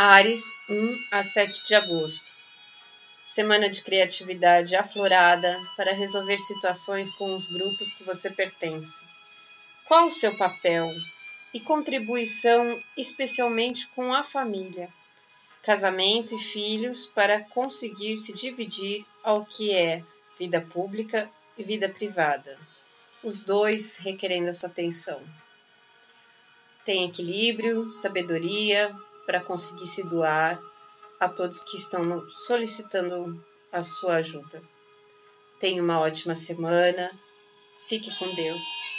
Ares, 1 a 7 de agosto. Semana de criatividade aflorada para resolver situações com os grupos que você pertence. Qual o seu papel e contribuição, especialmente com a família, casamento e filhos, para conseguir se dividir ao que é vida pública e vida privada, os dois requerendo a sua atenção? Tem equilíbrio, sabedoria, para conseguir se doar a todos que estão solicitando a sua ajuda. Tenha uma ótima semana. Fique com Deus.